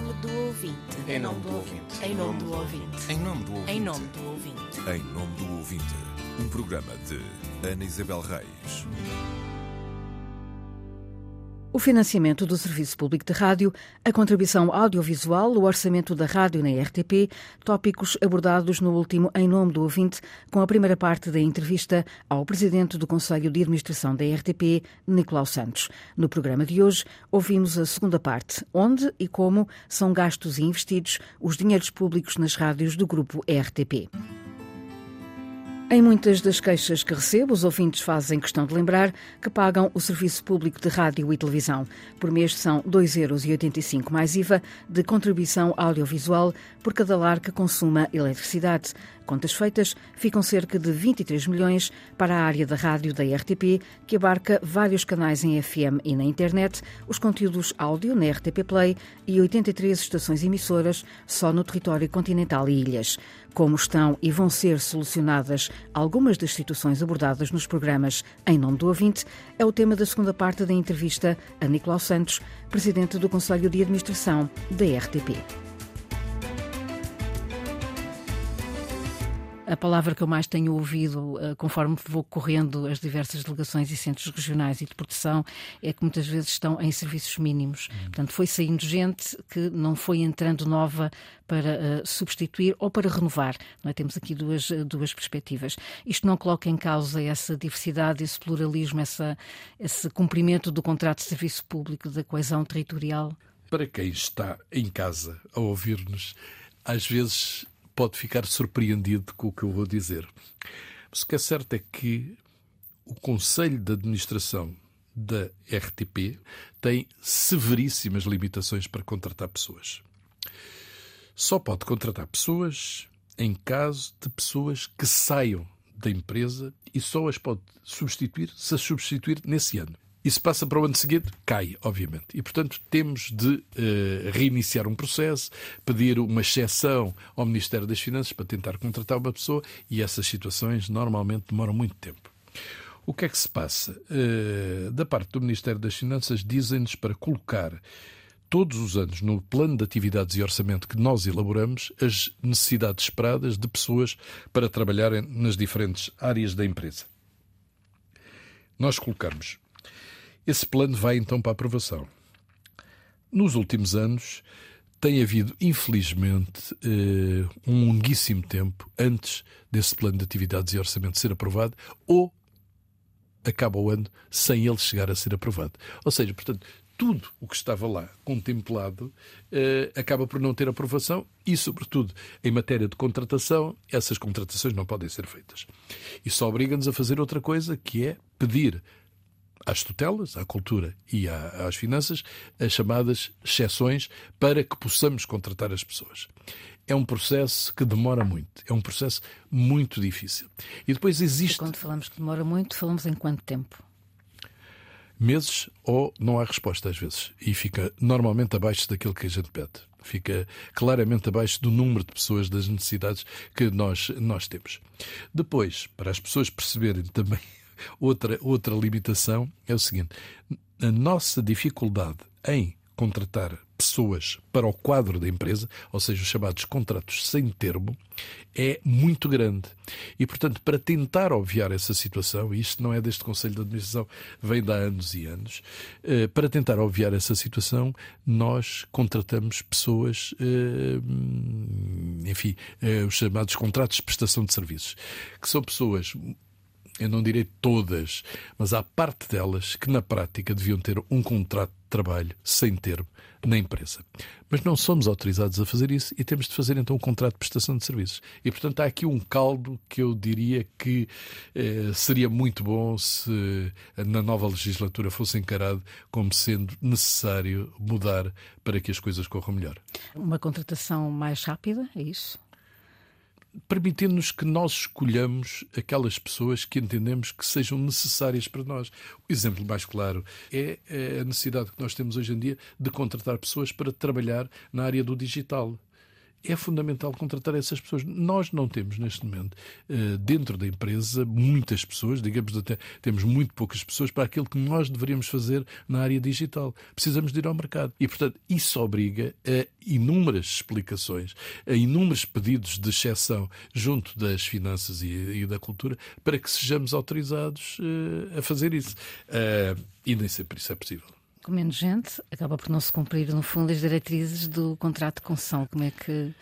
nome do ouvinte. Em nome do ouvinte. Em nome do ouvinte. Em nome do ouvinte. Em nome do ouvinte. Em nome do ouvinte, um programa de Ana Isabel Reis. O financiamento do Serviço Público de Rádio, a contribuição audiovisual, o orçamento da rádio na RTP, tópicos abordados no último Em Nome do Ouvinte, com a primeira parte da entrevista ao Presidente do Conselho de Administração da RTP, Nicolau Santos. No programa de hoje, ouvimos a segunda parte, onde e como são gastos e investidos os dinheiros públicos nas rádios do Grupo RTP. Em muitas das queixas que recebo, os ouvintes fazem questão de lembrar que pagam o serviço público de rádio e televisão. Por mês são 2,85 euros mais IVA de contribuição audiovisual por cada lar que consuma eletricidade. Contas feitas, ficam cerca de 23 milhões para a área da rádio da RTP, que abarca vários canais em FM e na internet, os conteúdos áudio na RTP Play e 83 estações emissoras só no território continental e ilhas. Como estão e vão ser solucionadas algumas das situações abordadas nos programas Em Nome do Ouvinte, é o tema da segunda parte da entrevista a Nicolau Santos, presidente do Conselho de Administração da RTP. A palavra que eu mais tenho ouvido, eh, conforme vou correndo as diversas delegações e centros regionais e de proteção, é que muitas vezes estão em serviços mínimos. Uhum. Portanto, foi saindo gente que não foi entrando nova para uh, substituir ou para renovar. Não é? Temos aqui duas, duas perspectivas. Isto não coloca em causa essa diversidade, esse pluralismo, essa, esse cumprimento do contrato de serviço público, da coesão territorial? Para quem está em casa a ouvir-nos, às vezes pode ficar surpreendido com o que eu vou dizer. Mas o que é certo é que o Conselho de Administração da RTP tem severíssimas limitações para contratar pessoas. Só pode contratar pessoas em caso de pessoas que saiam da empresa e só as pode substituir se as substituir nesse ano. E se passa para o ano seguinte, cai, obviamente. E, portanto, temos de uh, reiniciar um processo, pedir uma exceção ao Ministério das Finanças para tentar contratar uma pessoa e essas situações normalmente demoram muito tempo. O que é que se passa? Uh, da parte do Ministério das Finanças, dizem-nos para colocar todos os anos no plano de atividades e orçamento que nós elaboramos as necessidades esperadas de pessoas para trabalharem nas diferentes áreas da empresa. Nós colocamos esse plano vai então para aprovação. Nos últimos anos, tem havido, infelizmente, eh, um longuíssimo tempo antes desse plano de atividades e orçamento ser aprovado, ou acaba o ano sem ele chegar a ser aprovado. Ou seja, portanto, tudo o que estava lá contemplado eh, acaba por não ter aprovação e, sobretudo, em matéria de contratação, essas contratações não podem ser feitas. Isso obriga-nos a fazer outra coisa, que é pedir às tutelas, à cultura e às finanças, as chamadas exceções para que possamos contratar as pessoas. É um processo que demora muito, é um processo muito difícil. E depois existe. E quando falamos que demora muito, falamos em quanto tempo? Meses ou não há resposta às vezes. E fica normalmente abaixo daquilo que a gente pede. Fica claramente abaixo do número de pessoas, das necessidades que nós, nós temos. Depois, para as pessoas perceberem também outra, outra limitação é o seguinte: a nossa dificuldade em contratar pessoas para o quadro da empresa, ou seja, os chamados contratos sem termo, é muito grande. E, portanto, para tentar obviar essa situação, e isto não é deste Conselho de Administração, vem de há anos e anos, eh, para tentar obviar essa situação, nós contratamos pessoas, eh, enfim, eh, os chamados contratos de prestação de serviços, que são pessoas eu não direi todas, mas há parte delas que na prática deviam ter um contrato de trabalho sem termo na empresa. Mas não somos autorizados a fazer isso e temos de fazer então um contrato de prestação de serviços. E portanto há aqui um caldo que eu diria que eh, seria muito bom se na nova legislatura fosse encarado como sendo necessário mudar para que as coisas corram melhor. Uma contratação mais rápida, é isso? Permitindo-nos que nós escolhamos aquelas pessoas que entendemos que sejam necessárias para nós. O exemplo mais claro é, é a necessidade que nós temos hoje em dia de contratar pessoas para trabalhar na área do digital. É fundamental contratar essas pessoas. Nós não temos, neste momento, eh, dentro da empresa, muitas pessoas, digamos até, temos muito poucas pessoas para aquilo que nós deveríamos fazer na área digital. Precisamos de ir ao mercado. E, portanto, isso obriga a inúmeras explicações, a inúmeros pedidos de exceção junto das finanças e, da cultura para que sejamos autorizados uh, a fazer isso. Uh, e nem sempre isso é possível com menos gente, acaba por não se cumprir, no fundo, as diretrizes do contrato de concessão. Como é que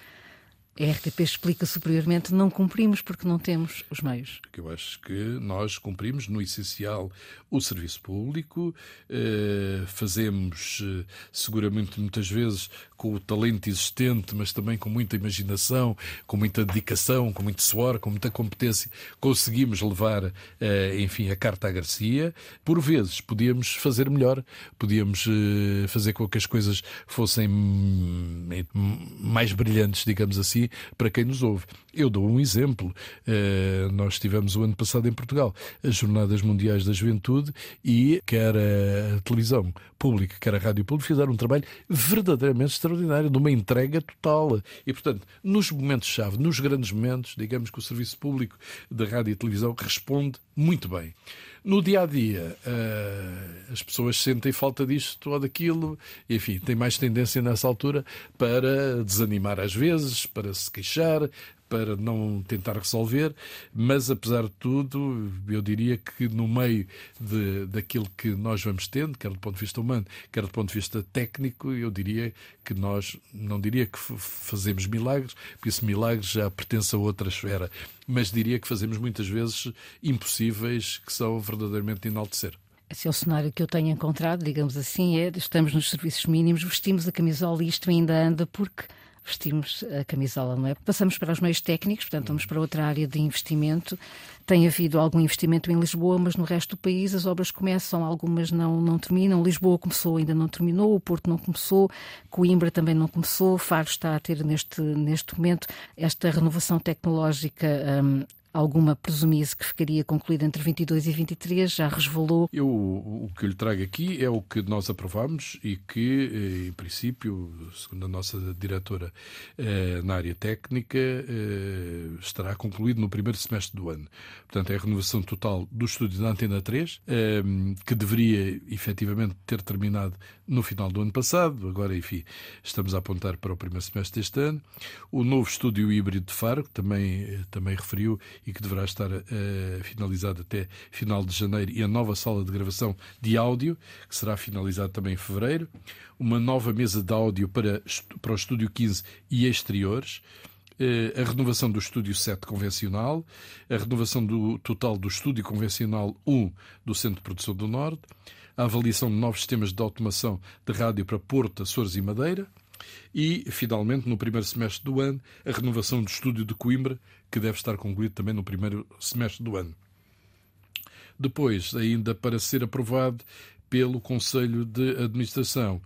a RTP explica superiormente, não cumprimos porque não temos os meios. Eu acho que nós cumprimos, no essencial, o serviço público, eh, fazemos eh, seguramente muitas vezes com o talento existente, mas também com muita imaginação, com muita dedicação, com muito suor, com muita competência, conseguimos levar, eh, enfim, a carta à Garcia. Por vezes podíamos fazer melhor, podíamos fazer com que as coisas fossem hum, mais brilhantes, digamos assim, para quem nos ouve. Eu dou um exemplo. Uh, nós tivemos o ano passado em Portugal as Jornadas Mundiais da Juventude e quer a televisão pública, quer a rádio pública, fizeram um trabalho verdadeiramente extraordinário, de uma entrega total. E, portanto, nos momentos-chave, nos grandes momentos, digamos que o serviço público da rádio e televisão responde muito bem. No dia a dia, uh, as pessoas sentem falta disto ou daquilo, enfim, tem mais tendência nessa altura para desanimar às vezes, para se queixar, para não tentar resolver, mas apesar de tudo, eu diria que no meio de, daquilo que nós vamos tendo, quer do ponto de vista humano, quer do ponto de vista técnico, eu diria que nós, não diria que fazemos milagres, porque esse milagre já pertence a outra esfera, mas diria que fazemos muitas vezes impossíveis que são verdadeiramente de enaltecer. Esse é o cenário que eu tenho encontrado, digamos assim, é estamos nos serviços mínimos, vestimos a camisola e isto ainda anda porque vestimos a camisola, não é? Passamos para os meios técnicos, portanto, vamos para outra área de investimento. Tem havido algum investimento em Lisboa, mas no resto do país as obras começam, algumas não, não terminam. Lisboa começou, ainda não terminou, o Porto não começou, Coimbra também não começou, Faro está a ter neste, neste momento esta renovação tecnológica um, alguma presumia-se que ficaria concluída entre 22 e 23, já resvalou. Eu, o que eu lhe trago aqui é o que nós aprovamos e que, eh, em princípio, segundo a nossa diretora eh, na área técnica, eh, estará concluído no primeiro semestre do ano. Portanto, é a renovação total do estúdio da Antena 3, que deveria efetivamente ter terminado no final do ano passado. Agora, enfim, estamos a apontar para o primeiro semestre deste ano. O novo estúdio híbrido de Faro, que também, também referiu e que deverá estar uh, finalizado até final de janeiro, e a nova sala de gravação de áudio, que será finalizada também em fevereiro, uma nova mesa de áudio para, para o Estúdio 15 e exteriores, uh, a renovação do Estúdio 7 convencional, a renovação do total do Estúdio Convencional 1 do Centro de Produção do Norte, a avaliação de novos sistemas de automação de rádio para Porto, Açores e Madeira, e, finalmente, no primeiro semestre do ano, a renovação do estúdio de Coimbra, que deve estar concluído também no primeiro semestre do ano. Depois, ainda para ser aprovado pelo Conselho de Administração.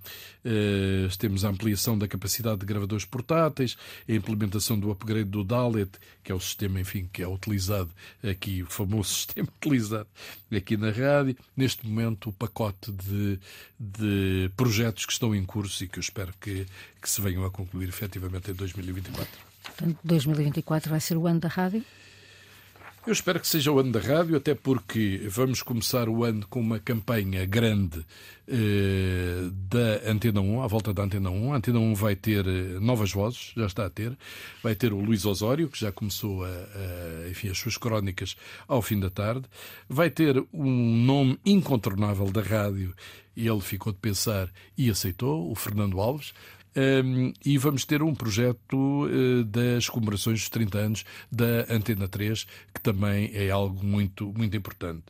Uh, temos a ampliação da capacidade de gravadores portáteis, a implementação do upgrade do DALET, que é o sistema, enfim, que é utilizado aqui, o famoso sistema utilizado aqui na rádio. Neste momento, o pacote de, de projetos que estão em curso e que eu espero que, que se venham a concluir efetivamente em 2024. Portanto, 2024 vai ser o ano da rádio? Eu espero que seja o ano da rádio, até porque vamos começar o ano com uma campanha grande eh, da Antena 1, à volta da Antena 1. A Antena 1 vai ter eh, novas vozes, já está a ter. Vai ter o Luís Osório, que já começou a, a, enfim, as suas crónicas ao fim da tarde. Vai ter um nome incontornável da rádio, e ele ficou de pensar e aceitou, o Fernando Alves. Um, e vamos ter um projeto uh, das comemorações dos 30 anos da Antena 3, que também é algo muito, muito importante.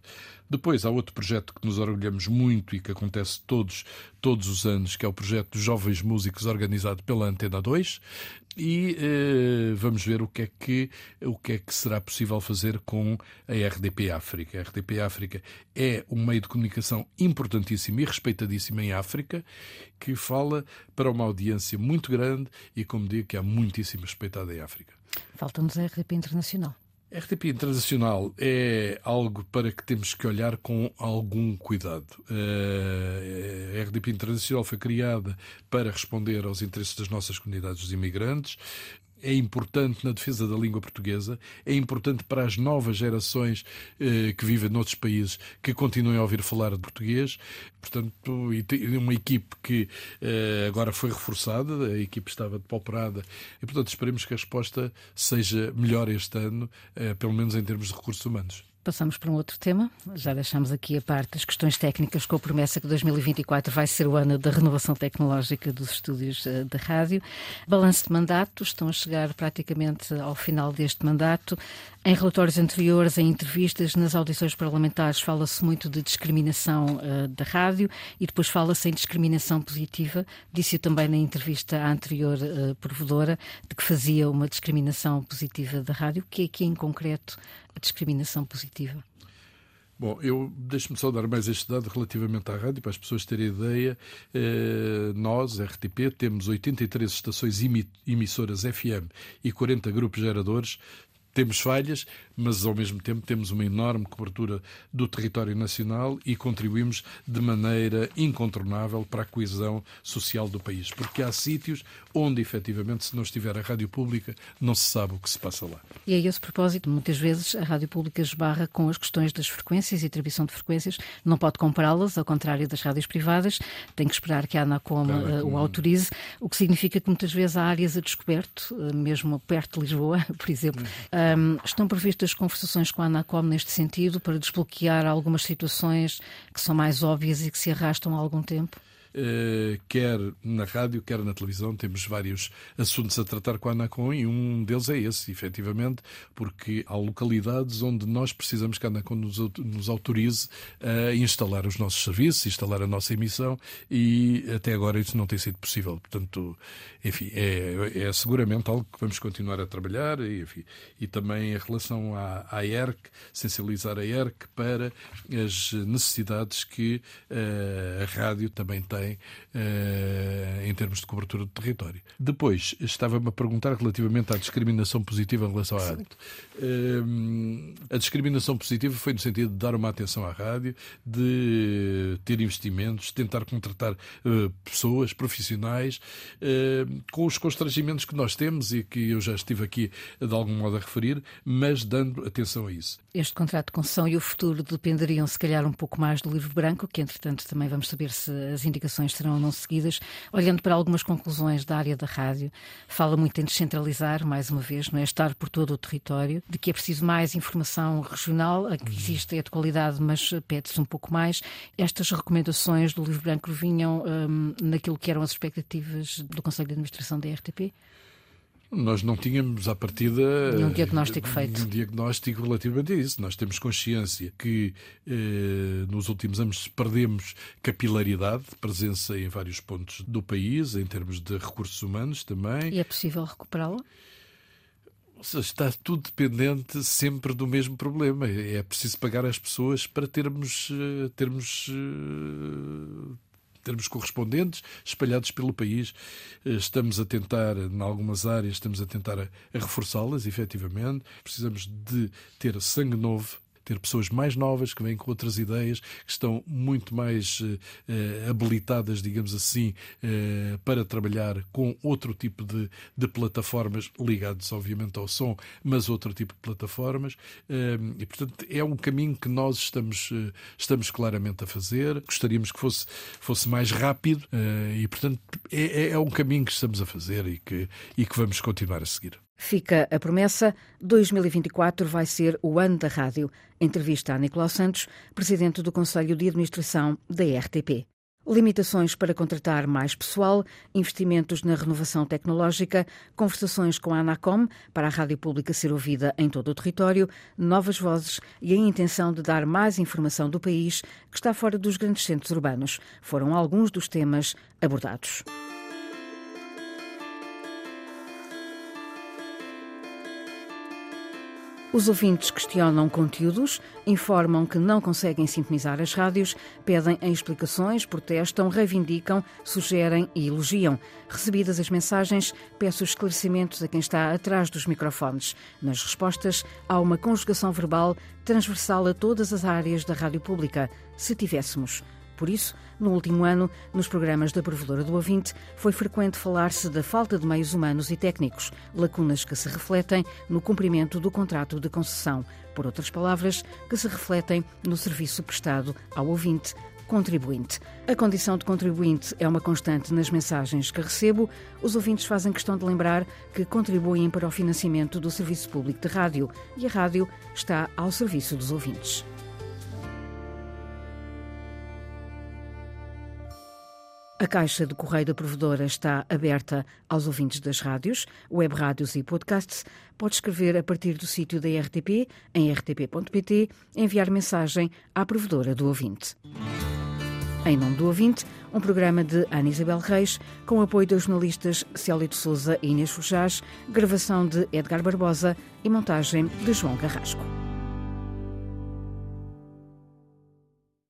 Depois há outro projeto que nos orgulhamos muito e que acontece todos, todos os anos, que é o projeto dos Jovens Músicos organizado pela Antena 2 e eh, vamos ver o que, é que, o que é que será possível fazer com a RDP África. A RDP África é um meio de comunicação importantíssimo e respeitadíssimo em África, que fala para uma audiência muito grande e, como digo, que é muitíssimo respeitada em África. Falta-nos a RDP Internacional. A RTP Internacional é algo para que temos que olhar com algum cuidado. A RTP Internacional foi criada para responder aos interesses das nossas comunidades de imigrantes é importante na defesa da língua portuguesa, é importante para as novas gerações eh, que vivem noutros países que continuem a ouvir falar de português. Portanto, e uma equipe que eh, agora foi reforçada, a equipe estava depauperada, e portanto esperemos que a resposta seja melhor este ano, eh, pelo menos em termos de recursos humanos. Passamos para um outro tema. Já deixamos aqui a parte das questões técnicas com a promessa que 2024 vai ser o ano da renovação tecnológica dos estúdios eh, da rádio. Balanço de mandato, estão a chegar praticamente ao final deste mandato. Em relatórios anteriores, em entrevistas, nas audições parlamentares, fala-se muito de discriminação uh, da rádio e depois fala-se em discriminação positiva. Disse-o também na entrevista à anterior uh, provedora, de que fazia uma discriminação positiva da rádio. O que é que, em concreto, a discriminação positiva? Bom, eu deixo-me só dar mais este dado relativamente à rádio, para as pessoas terem ideia. Eh, nós, RTP, temos 83 estações emissoras FM e 40 grupos geradores temos falhas, mas ao mesmo tempo temos uma enorme cobertura do território nacional e contribuímos de maneira incontornável para a coesão social do país. Porque há sítios onde, efetivamente, se não estiver a rádio pública, não se sabe o que se passa lá. E a esse propósito, muitas vezes a rádio pública esbarra com as questões das frequências e atribuição de frequências, não pode comprá-las, ao contrário das rádios privadas, tem que esperar que a Anacom uh, o autorize, o que significa que muitas vezes há áreas a descoberto, uh, mesmo perto de Lisboa, por exemplo. Um, estão previstas conversações com a Anacom neste sentido para desbloquear algumas situações que são mais óbvias e que se arrastam há algum tempo? Eh, quer na rádio, quer na televisão, temos vários assuntos a tratar com a Anacom e um deles é esse, efetivamente, porque há localidades onde nós precisamos que a Anacom nos, autorize a instalar os nossos serviços, instalar a nossa emissão e até agora isso não tem sido possível. Portanto, enfim, é, é seguramente algo que vamos continuar a trabalhar e, enfim, e também em relação à, à ERC, sensibilizar a ERC para as necessidades que uh, a rádio também tem também uh, em termos de cobertura do território. Depois, estava-me a perguntar relativamente à discriminação positiva em relação à rádio. Uh, a discriminação positiva foi no sentido de dar uma atenção à rádio, de ter investimentos, tentar contratar uh, pessoas, profissionais, com os constrangimentos que nós temos e que eu já estive aqui de algum modo a referir, mas dando atenção a isso. Este contrato de concessão e o futuro dependeriam, se calhar, um pouco mais do livro branco, que entretanto também vamos saber se as indicações serão ou não seguidas. Olhando para algumas conclusões da área da rádio, fala muito em descentralizar, mais uma vez, não é? Estar por todo o território, de que é preciso mais informação regional, a que existe é de qualidade, mas pede-se um pouco mais. Estas recomendações do livro branco vinham um, naquilo que eram as expectativas do Conselho de Administração da RTP? Nós não tínhamos, à partida. Nenhum diagnóstico feito. Um diagnóstico relativamente a isso. Nós temos consciência que eh, nos últimos anos perdemos capilaridade, presença em vários pontos do país, em termos de recursos humanos também. E é possível recuperá-la? Está tudo dependente sempre do mesmo problema. É preciso pagar às pessoas para termos, eh, termos eh, termos correspondentes espalhados pelo país. Eh, estamos a tentar, em algumas áreas, estamos a tentar a, a reforçá-las, efetivamente. Precisamos de ter sangue novo ter pessoas mais novas que vêm com outras ideias, que estão muito mais uh, habilitadas, digamos assim, uh, para trabalhar com outro tipo de, de, plataformas ligadas, obviamente, ao som, mas outro tipo de plataformas. E, portanto, é um caminho que nós estamos, estamos claramente a fazer. Gostaríamos que fosse, fosse mais rápido e, portanto, é, é, é um caminho que estamos a fazer e que, e que vamos continuar a seguir. Fica a promessa: 2024 vai ser o ano da rádio. Entrevista a Nicolau Santos, presidente do Conselho de Administração da RTP. Limitações para contratar mais pessoal, investimentos na renovação tecnológica, conversações com a Anacom para a rádio pública ser ouvida em todo o território, novas vozes e a intenção de dar mais informação do país que está fora dos grandes centros urbanos foram alguns dos temas abordados. Os ouvintes questionam conteúdos, informam que não conseguem sintonizar as rádios, pedem explicações, protestam, reivindicam, sugerem e elogiam. Recebidas as mensagens, peço esclarecimentos a quem está atrás dos microfones. Nas respostas, há uma conjugação verbal transversal a todas as áreas da rádio pública. Se tivéssemos. Por isso, no último ano, nos programas da Provedora do Ouvinte, foi frequente falar-se da falta de meios humanos e técnicos, lacunas que se refletem no cumprimento do contrato de concessão. Por outras palavras, que se refletem no serviço prestado ao ouvinte contribuinte. A condição de contribuinte é uma constante nas mensagens que recebo. Os ouvintes fazem questão de lembrar que contribuem para o financiamento do serviço público de rádio e a rádio está ao serviço dos ouvintes. A caixa de correio da provedora está aberta aos ouvintes das rádios, web rádios e podcasts. Pode escrever a partir do sítio da RTP, em rtp.pt, enviar mensagem à provedora do ouvinte. Em nome do ouvinte, um programa de Ana Isabel Reis, com apoio dos jornalistas Célio de Souza e Inês Fujás, gravação de Edgar Barbosa e montagem de João Carrasco.